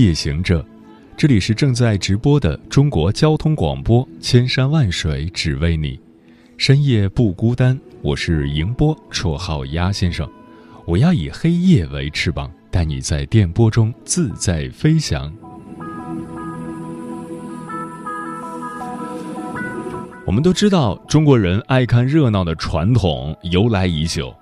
夜行者，这里是正在直播的中国交通广播，千山万水只为你，深夜不孤单。我是迎波，绰号鸭先生。我要以黑夜为翅膀，带你在电波中自在飞翔。我们都知道，中国人爱看热闹的传统由来已久。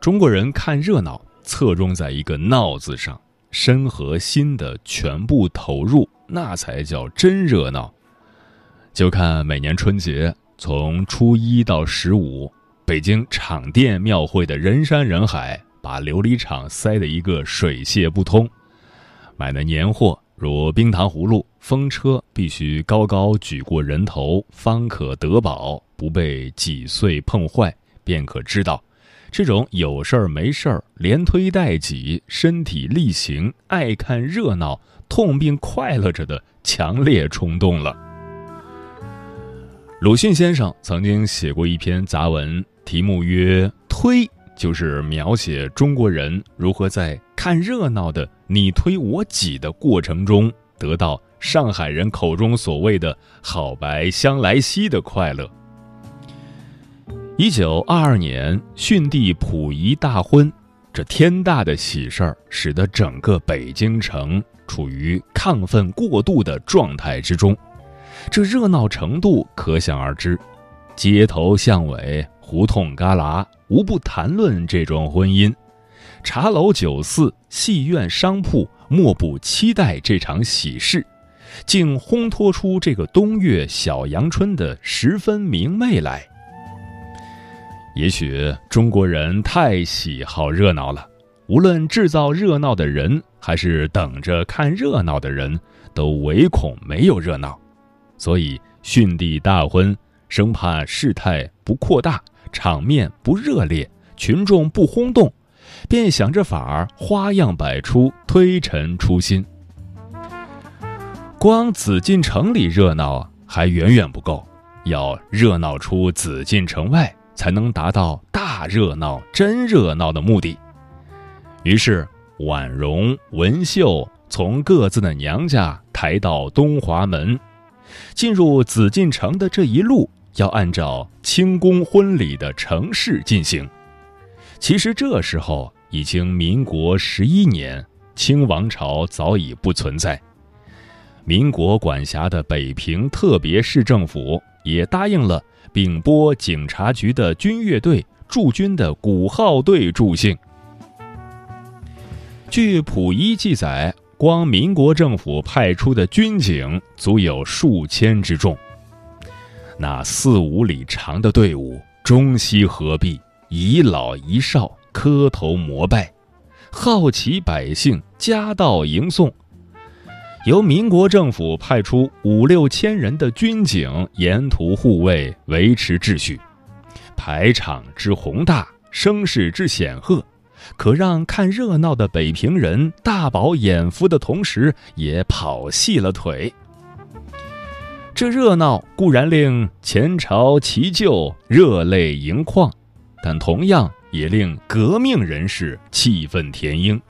中国人看热闹，侧重在一个“闹”字上。身和心的全部投入，那才叫真热闹。就看每年春节，从初一到十五，北京厂甸庙会的人山人海，把琉璃厂塞得一个水泄不通。买的年货如冰糖葫芦、风车，必须高高举过人头，方可得宝，不被挤碎碰坏，便可知道。这种有事儿没事儿连推带挤、身体力行、爱看热闹、痛并快乐着的强烈冲动了。鲁迅先生曾经写过一篇杂文，题目曰“推”，就是描写中国人如何在看热闹的你推我挤的过程中，得到上海人口中所谓的好白香来兮的快乐。一九二二年，逊帝溥仪大婚，这天大的喜事儿，使得整个北京城处于亢奋过度的状态之中，这热闹程度可想而知。街头巷尾、胡同旮旯，无不谈论这桩婚姻；茶楼酒肆、戏院商铺，莫不期待这场喜事，竟烘托出这个冬月小阳春的十分明媚来。也许中国人太喜好热闹了，无论制造热闹的人，还是等着看热闹的人，都唯恐没有热闹，所以逊帝大婚，生怕事态不扩大，场面不热烈，群众不轰动，便想着法儿，花样百出，推陈出新。光紫禁城里热闹还远远不够，要热闹出紫禁城外。才能达到大热闹、真热闹的目的。于是，婉容、文秀从各自的娘家抬到东华门，进入紫禁城的这一路，要按照清宫婚礼的程式进行。其实这时候已经民国十一年，清王朝早已不存在。民国管辖的北平特别市政府也答应了。并拨警察局的军乐队驻军的鼓号队助兴。据溥仪记载，光民国政府派出的军警足有数千之众。那四五里长的队伍，中西合璧，一老一少磕头膜拜，好奇百姓夹道迎送。由民国政府派出五六千人的军警沿途护卫，维持秩序。排场之宏大，声势之显赫，可让看热闹的北平人大饱眼福的同时，也跑细了腿。这热闹固然令前朝奇旧热泪盈眶，但同样也令革命人士气愤填膺。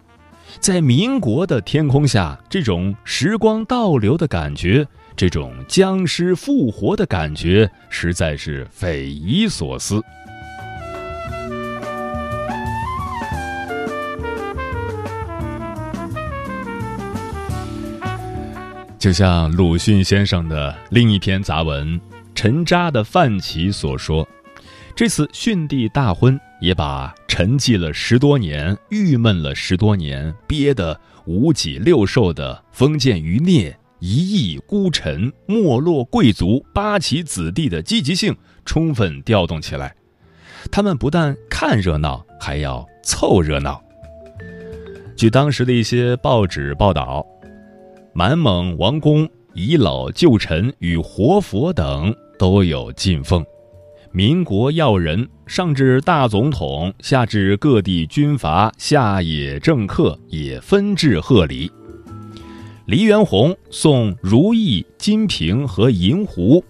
在民国的天空下，这种时光倒流的感觉，这种僵尸复活的感觉，实在是匪夷所思。就像鲁迅先生的另一篇杂文《陈渣的范琪》所说，这次逊帝大婚。也把沉寂了十多年、郁闷了十多年、憋得五脊六兽的封建余孽、一意孤臣、没落贵族、八旗子弟的积极性充分调动起来。他们不但看热闹，还要凑热闹。据当时的一些报纸报道，满蒙王公、遗老旧臣与活佛等都有进奉。民国要人，上至大总统，下至各地军阀、下野政客，也纷至贺礼。黎元洪送如意、金瓶和银壶，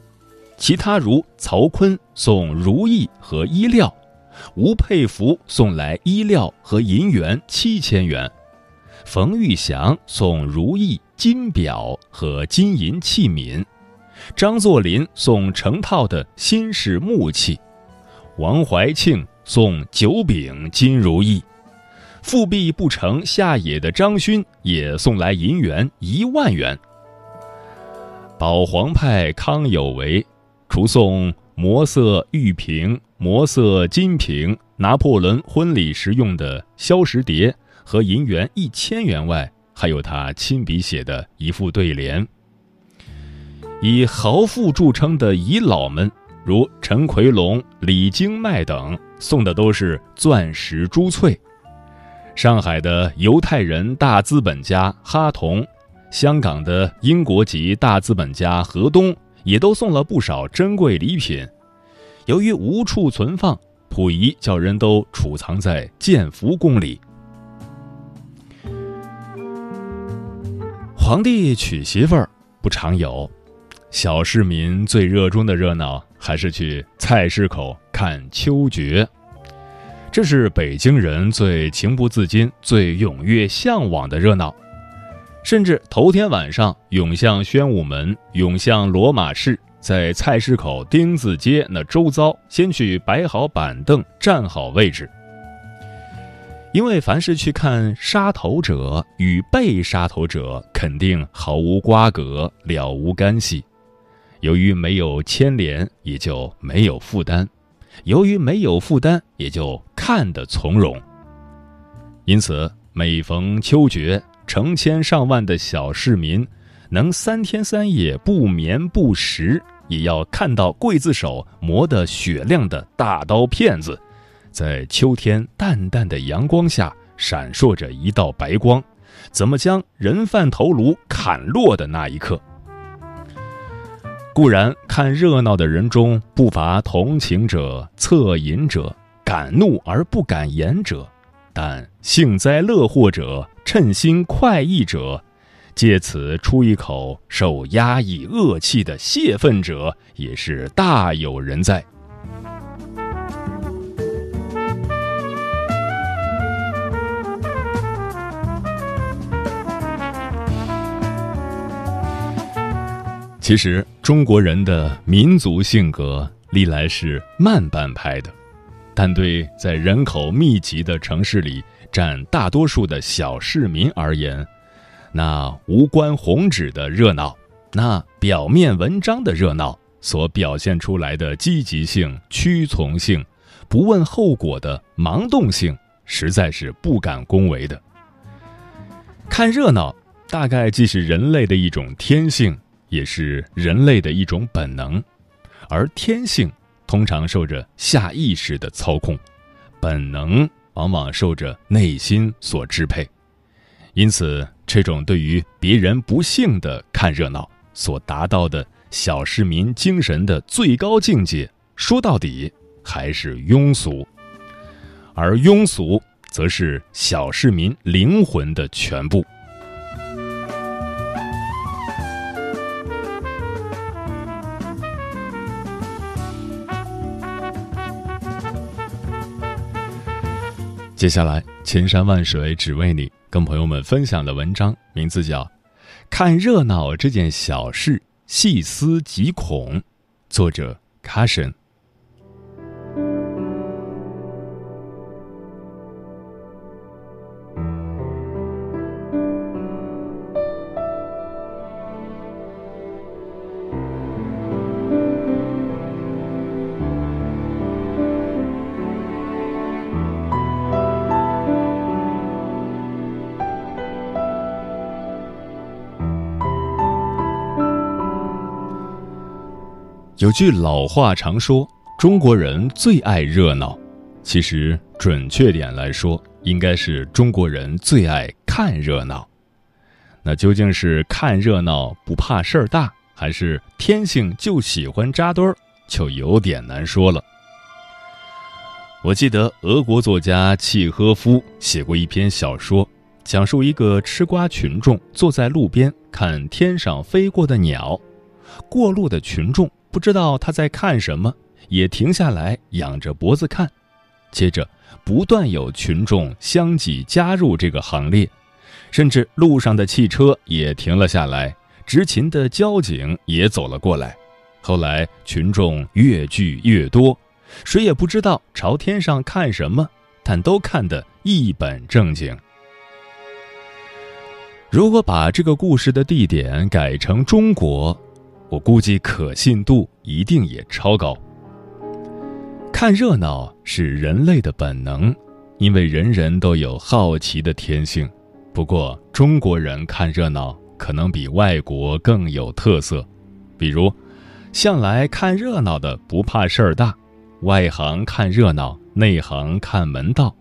其他如曹锟送如意和衣料，吴佩孚送来衣料和银元七千元，冯玉祥送如意、金表和金银器皿。张作霖送成套的新式木器，王怀庆送九柄金如意，复辟不成下野的张勋也送来银元一万元。保皇派康有为，除送磨色玉瓶、磨色金瓶、拿破仑婚礼时用的消石碟和银元一千元外，还有他亲笔写的一副对联。以豪富著称的遗老们，如陈奎龙、李经迈等，送的都是钻石珠翠；上海的犹太人大资本家哈同，香港的英国籍大资本家何东，也都送了不少珍贵礼品。由于无处存放，溥仪叫人都储藏在建福宫里。皇帝娶媳妇儿不常有。小市民最热衷的热闹，还是去菜市口看秋决。这是北京人最情不自禁、最踊跃向往的热闹。甚至头天晚上涌向宣武门，涌向罗马市，在菜市口丁字街那周遭，先去摆好板凳，站好位置。因为凡是去看杀头者与被杀头者，肯定毫无瓜葛，了无干系。由于没有牵连，也就没有负担；由于没有负担，也就看得从容。因此，每逢秋决，成千上万的小市民能三天三夜不眠不食，也要看到刽子手磨得雪亮的大刀片子，在秋天淡淡的阳光下闪烁着一道白光，怎么将人犯头颅砍落的那一刻。固然看热闹的人中不乏同情者、恻隐者、敢怒而不敢言者，但幸灾乐祸者、称心快意者，借此出一口受压抑恶气的泄愤者，也是大有人在。其实，中国人的民族性格历来是慢半拍的，但对在人口密集的城市里占大多数的小市民而言，那无关宏旨的热闹，那表面文章的热闹所表现出来的积极性、屈从性、不问后果的盲动性，实在是不敢恭维的。看热闹，大概既是人类的一种天性。也是人类的一种本能，而天性通常受着下意识的操控，本能往往受着内心所支配。因此，这种对于别人不幸的看热闹所达到的小市民精神的最高境界，说到底还是庸俗，而庸俗则是小市民灵魂的全部。接下来，千山万水只为你，跟朋友们分享的文章名字叫《看热闹这件小事，细思极恐》，作者 Cushion。有句老话常说，中国人最爱热闹，其实准确点来说，应该是中国人最爱看热闹。那究竟是看热闹不怕事儿大，还是天性就喜欢扎堆儿，就有点难说了。我记得俄国作家契诃夫写过一篇小说，讲述一个吃瓜群众坐在路边看天上飞过的鸟，过路的群众不知道他在看什么，也停下来仰着脖子看。接着，不断有群众相继加入这个行列。甚至路上的汽车也停了下来，执勤的交警也走了过来。后来群众越聚越多，谁也不知道朝天上看什么，但都看得一本正经。如果把这个故事的地点改成中国，我估计可信度一定也超高。看热闹是人类的本能，因为人人都有好奇的天性。不过，中国人看热闹可能比外国更有特色，比如，向来看热闹的不怕事儿大，外行看热闹，内行看门道。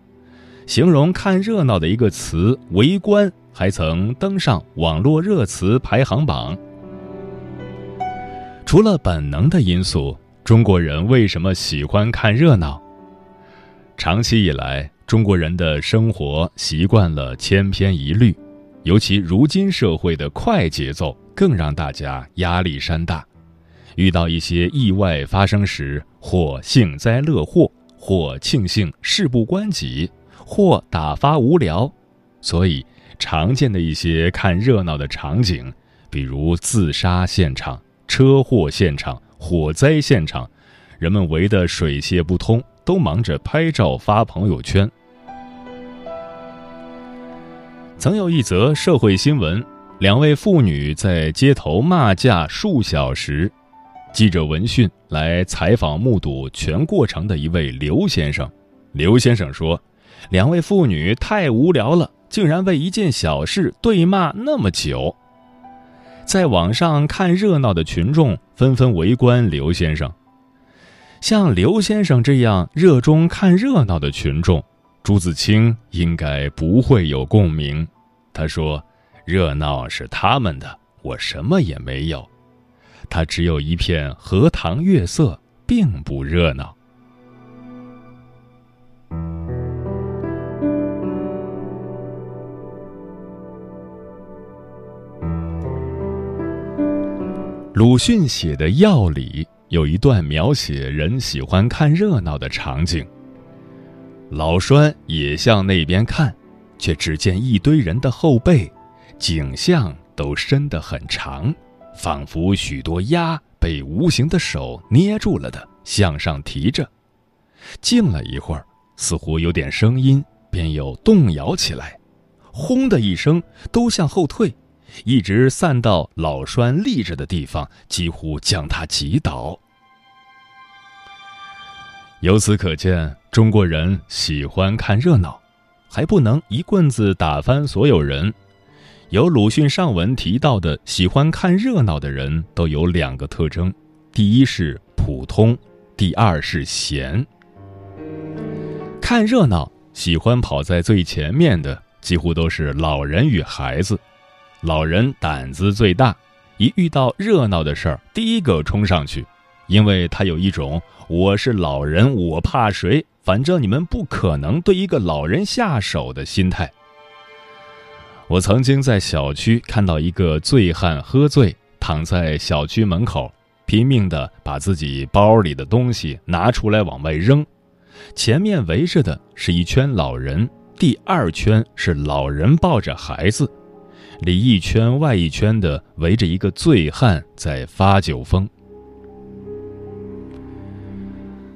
形容看热闹的一个词“围观”，还曾登上网络热词排行榜。除了本能的因素，中国人为什么喜欢看热闹？长期以来。中国人的生活习惯了千篇一律，尤其如今社会的快节奏更让大家压力山大。遇到一些意外发生时，或幸灾乐祸，或庆幸事不关己，或打发无聊。所以，常见的一些看热闹的场景，比如自杀现场、车祸现场、火灾现场，人们围得水泄不通。都忙着拍照发朋友圈。曾有一则社会新闻：两位妇女在街头骂架数小时。记者闻讯来采访目睹全过程的一位刘先生。刘先生说：“两位妇女太无聊了，竟然为一件小事对骂那么久。”在网上看热闹的群众纷纷围观刘先生。像刘先生这样热衷看热闹的群众，朱自清应该不会有共鸣。他说：“热闹是他们的，我什么也没有。他只有一片荷塘月色，并不热闹。”鲁迅写的《药》里。有一段描写人喜欢看热闹的场景。老栓也向那边看，却只见一堆人的后背，颈项都伸得很长，仿佛许多鸭被无形的手捏住了的，向上提着。静了一会儿，似乎有点声音，便又动摇起来，轰的一声，都向后退。一直散到老栓立着的地方，几乎将他挤倒。由此可见，中国人喜欢看热闹，还不能一棍子打翻所有人。有鲁迅上文提到的喜欢看热闹的人，都有两个特征：第一是普通，第二是闲。看热闹喜欢跑在最前面的，几乎都是老人与孩子。老人胆子最大，一遇到热闹的事儿，第一个冲上去，因为他有一种“我是老人，我怕谁？反正你们不可能对一个老人下手”的心态。我曾经在小区看到一个醉汉喝醉，躺在小区门口，拼命的把自己包里的东西拿出来往外扔，前面围着的是一圈老人，第二圈是老人抱着孩子。里一圈外一圈的围着一个醉汉在发酒疯。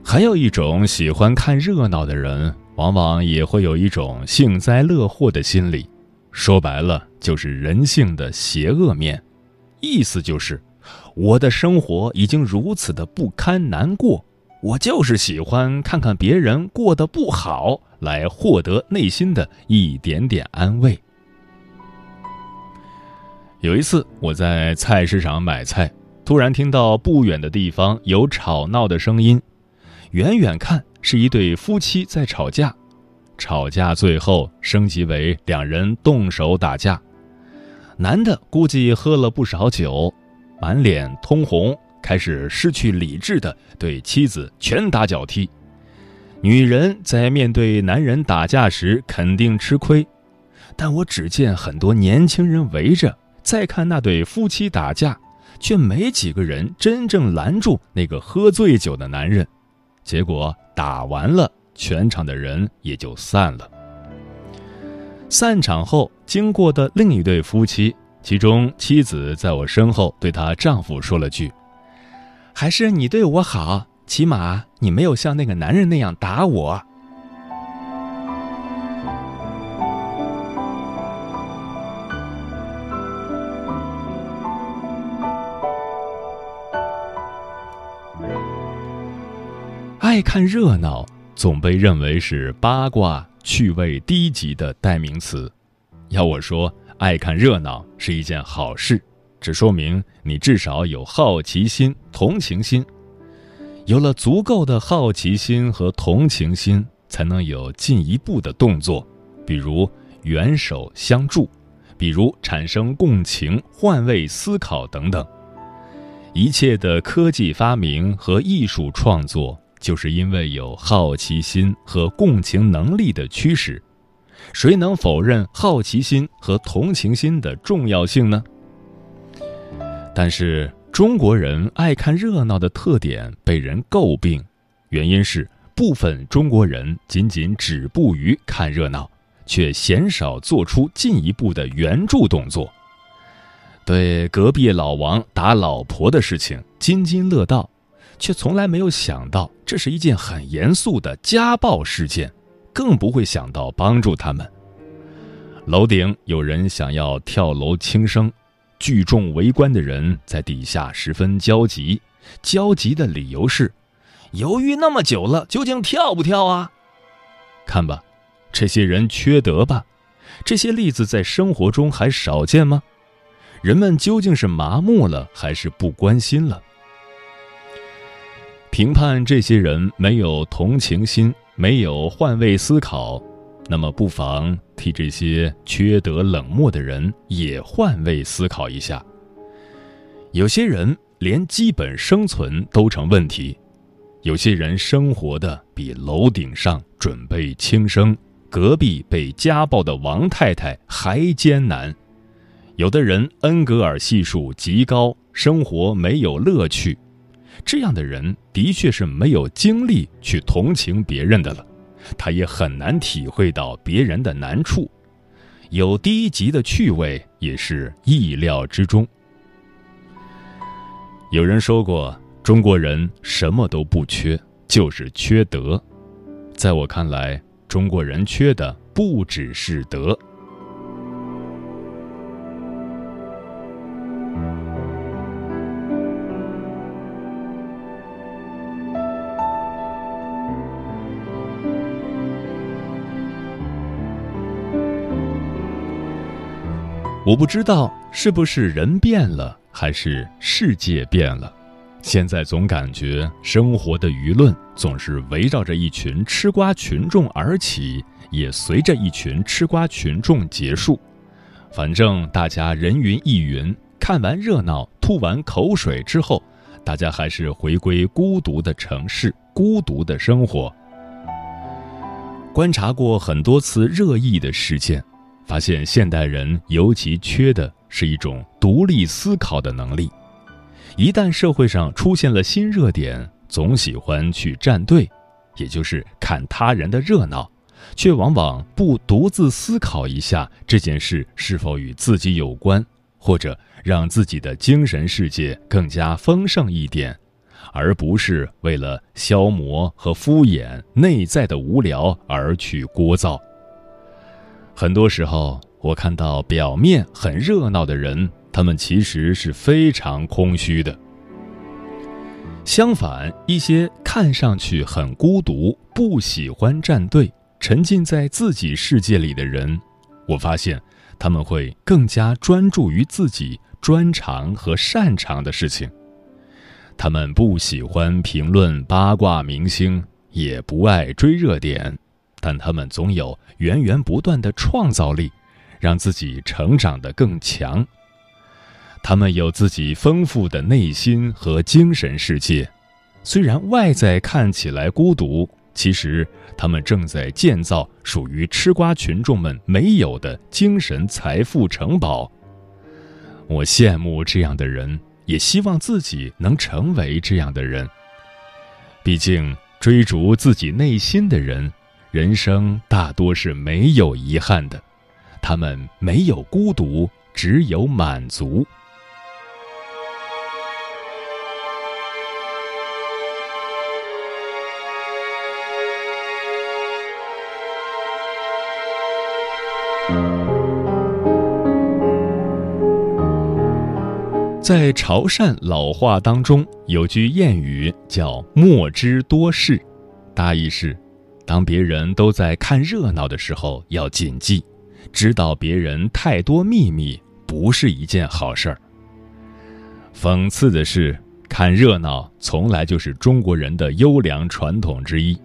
还有一种喜欢看热闹的人，往往也会有一种幸灾乐祸的心理，说白了就是人性的邪恶面。意思就是，我的生活已经如此的不堪难过，我就是喜欢看看别人过得不好，来获得内心的一点点安慰。有一次，我在菜市场买菜，突然听到不远的地方有吵闹的声音。远远看，是一对夫妻在吵架，吵架最后升级为两人动手打架。男的估计喝了不少酒，满脸通红，开始失去理智的对妻子拳打脚踢。女人在面对男人打架时肯定吃亏，但我只见很多年轻人围着，再看那对夫妻打架，却没几个人真正拦住那个喝醉酒的男人。结果打完了，全场的人也就散了。散场后，经过的另一对夫妻，其中妻子在我身后对她丈夫说了句：“还是你对我好，起码你没有像那个男人那样打我。”爱看热闹，总被认为是八卦。趣味低级的代名词，要我说，爱看热闹是一件好事，这说明你至少有好奇心、同情心。有了足够的好奇心和同情心，才能有进一步的动作，比如援手相助，比如产生共情、换位思考等等。一切的科技发明和艺术创作。就是因为有好奇心和共情能力的驱使，谁能否认好奇心和同情心的重要性呢？但是中国人爱看热闹的特点被人诟病，原因是部分中国人仅仅止步于看热闹，却鲜少做出进一步的援助动作，对隔壁老王打老婆的事情津津乐道。却从来没有想到这是一件很严肃的家暴事件，更不会想到帮助他们。楼顶有人想要跳楼轻生，聚众围观的人在底下十分焦急，焦急的理由是：犹豫那么久了，究竟跳不跳啊？看吧，这些人缺德吧？这些例子在生活中还少见吗？人们究竟是麻木了，还是不关心了？评判这些人没有同情心，没有换位思考，那么不妨替这些缺德冷漠的人也换位思考一下。有些人连基本生存都成问题，有些人生活的比楼顶上准备轻生、隔壁被家暴的王太太还艰难，有的人恩格尔系数极高，生活没有乐趣。这样的人的确是没有精力去同情别人的了，他也很难体会到别人的难处，有低级的趣味也是意料之中。有人说过，中国人什么都不缺，就是缺德。在我看来，中国人缺的不只是德。我不知道是不是人变了，还是世界变了。现在总感觉生活的舆论总是围绕着一群吃瓜群众而起，也随着一群吃瓜群众结束。反正大家人云亦云，看完热闹、吐完口水之后，大家还是回归孤独的城市、孤独的生活。观察过很多次热议的事件。发现现代人尤其缺的是一种独立思考的能力。一旦社会上出现了新热点，总喜欢去站队，也就是看他人的热闹，却往往不独自思考一下这件事是否与自己有关，或者让自己的精神世界更加丰盛一点，而不是为了消磨和敷衍内在的无聊而去聒噪。很多时候，我看到表面很热闹的人，他们其实是非常空虚的。相反，一些看上去很孤独、不喜欢站队、沉浸在自己世界里的人，我发现他们会更加专注于自己专长和擅长的事情。他们不喜欢评论八卦明星，也不爱追热点，但他们总有源源不断的创造力，让自己成长得更强。他们有自己丰富的内心和精神世界，虽然外在看起来孤独，其实他们正在建造属于吃瓜群众们没有的精神财富城堡。我羡慕这样的人，也希望自己能成为这样的人。毕竟，追逐自己内心的人，人生大多是没有遗憾的，他们没有孤独，只有满足。在潮汕老话当中，有句谚语叫“莫知多事”，大意是：当别人都在看热闹的时候，要谨记，知道别人太多秘密不是一件好事儿。讽刺的是，看热闹从来就是中国人的优良传统之一。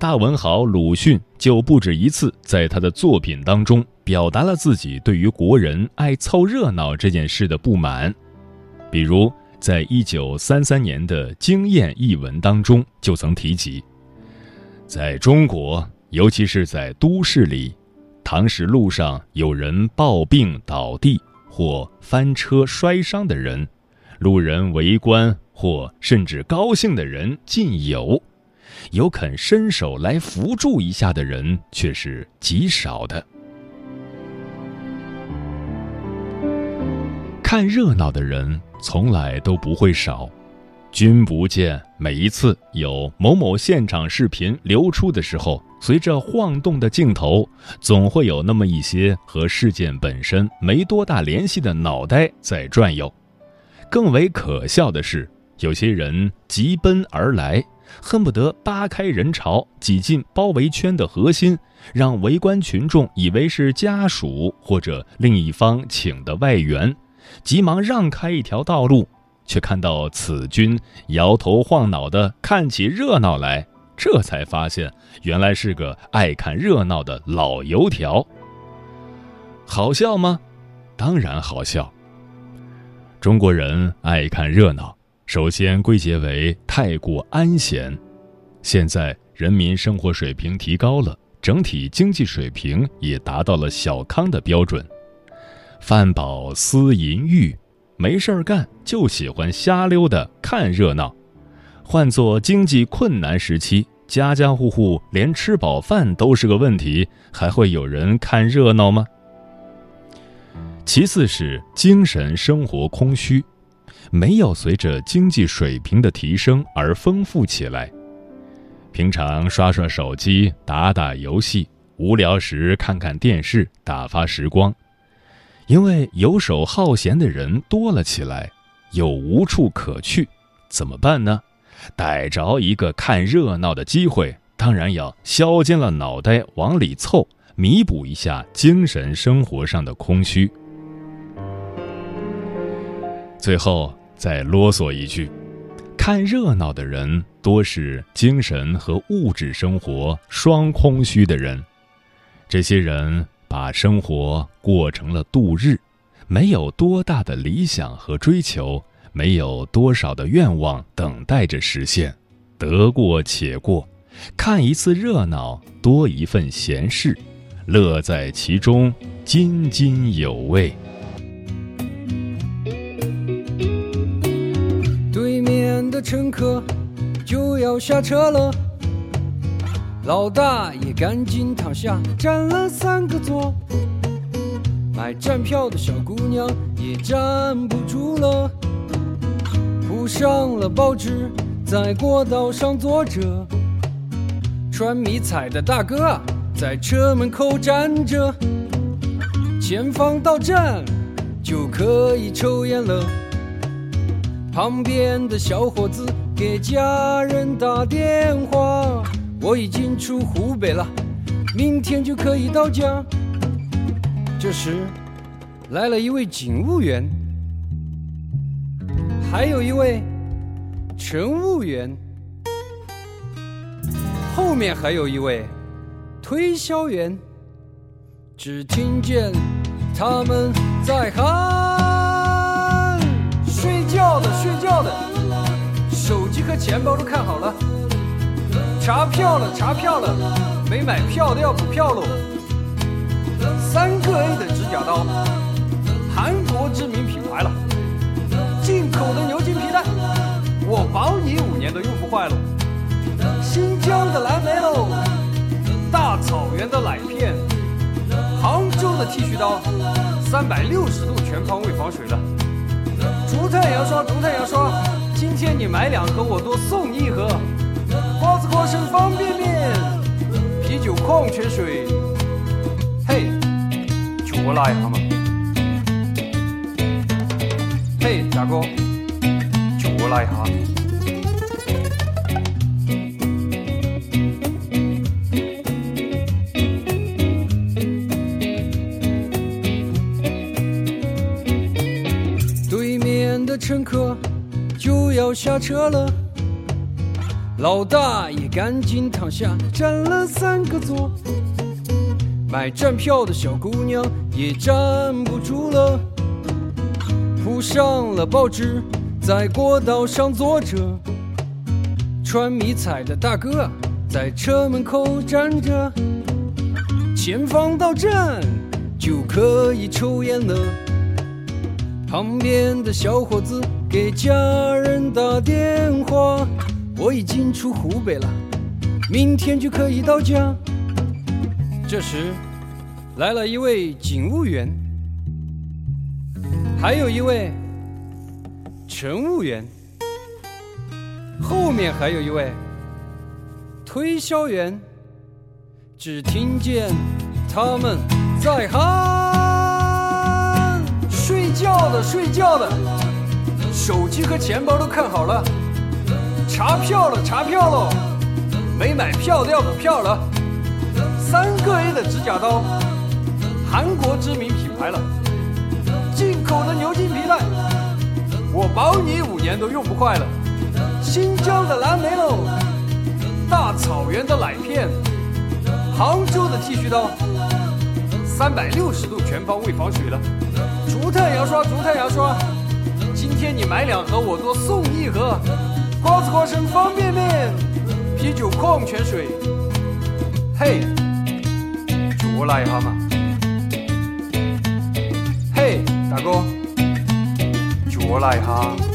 大文豪鲁迅就不止一次在他的作品当中表达了自己对于国人爱凑热闹这件事的不满。比如，在一九三三年的《经验》一文当中，就曾提及，在中国，尤其是在都市里，唐时路上有人抱病倒地或翻车摔伤的人，路人围观或甚至高兴的人尽有，有肯伸手来扶助一下的人却是极少的。看热闹的人。从来都不会少，君不见每一次有某某现场视频流出的时候，随着晃动的镜头，总会有那么一些和事件本身没多大联系的脑袋在转悠。更为可笑的是，有些人急奔而来，恨不得扒开人潮，挤进包围圈的核心，让围观群众以为是家属或者另一方请的外援。急忙让开一条道路，却看到此君摇头晃脑的看起热闹来，这才发现原来是个爱看热闹的老油条。好笑吗？当然好笑。中国人爱看热闹，首先归结为太过安闲。现在人民生活水平提高了，整体经济水平也达到了小康的标准。饭饱思淫欲，没事儿干就喜欢瞎溜达看热闹。换做经济困难时期，家家户户连吃饱饭都是个问题，还会有人看热闹吗？其次是精神生活空虚，没有随着经济水平的提升而丰富起来。平常刷刷手机、打打游戏，无聊时看看电视打发时光。因为游手好闲的人多了起来，又无处可去，怎么办呢？逮着一个看热闹的机会，当然要削尖了脑袋往里凑，弥补一下精神生活上的空虚。最后再啰嗦一句：看热闹的人多是精神和物质生活双空虚的人，这些人。把生活过成了度日，没有多大的理想和追求，没有多少的愿望等待着实现，得过且过，看一次热闹多一份闲事，乐在其中津津有味。对面的乘客就要下车了。老大爷赶紧躺下，占了三个座。买站票的小姑娘也站不住了，铺上了报纸，在过道上坐着。穿迷彩的大哥，在车门口站着。前方到站就可以抽烟了。旁边的小伙子给家人打电话。我已经出湖北了，明天就可以到家。这时，来了一位警务员，还有一位乘务员。后面还有一位推销员，只听见他们在喊：睡觉的，睡觉的，手机和钱包都看好了，查票了，查票了，没买票的要补票喽。三个 A 的指甲刀，韩国知名品牌了，进口的牛筋皮带，我保你五年都用不坏喽。新疆的蓝莓喽，大草原的奶片，杭州的剃须刀，三百六十度全方位防水的。竹炭牙刷，竹炭牙刷，今天你买两盒，我多送你一盒。瓜子花生方便面，啤酒矿泉水，嘿，就我来一下嘛。嘿，大哥，就我来一下。对面的乘客就要下车了，老大爷赶紧躺下，占了三个座。买站票的小姑娘也站不住了，铺上了报纸，在过道上坐着。穿迷彩的大哥在车门口站着，前方到站就可以抽烟了。旁边的小伙子给家人打电话，我已经出湖北了，明天就可以到家。这时，来了一位警务员，还有一位乘务员，后面还有一位推销员。只听见他们在喊：睡觉的，睡觉的，手机和钱包都看好了，查票了，查票了，没买票的要补票了。三个 A 的指甲刀，韩国知名品牌了，进口的牛筋皮带，我保你五年都用不坏了。新疆的蓝莓喽，大草原的奶片，杭州的剃须刀，三百六十度全方位防水了。竹炭牙刷，竹炭牙刷，今天你买两盒，我多送一盒。瓜子花生方便面，啤酒矿泉水。嘿，就我来一下嘛。嘿，大哥，就我来一下。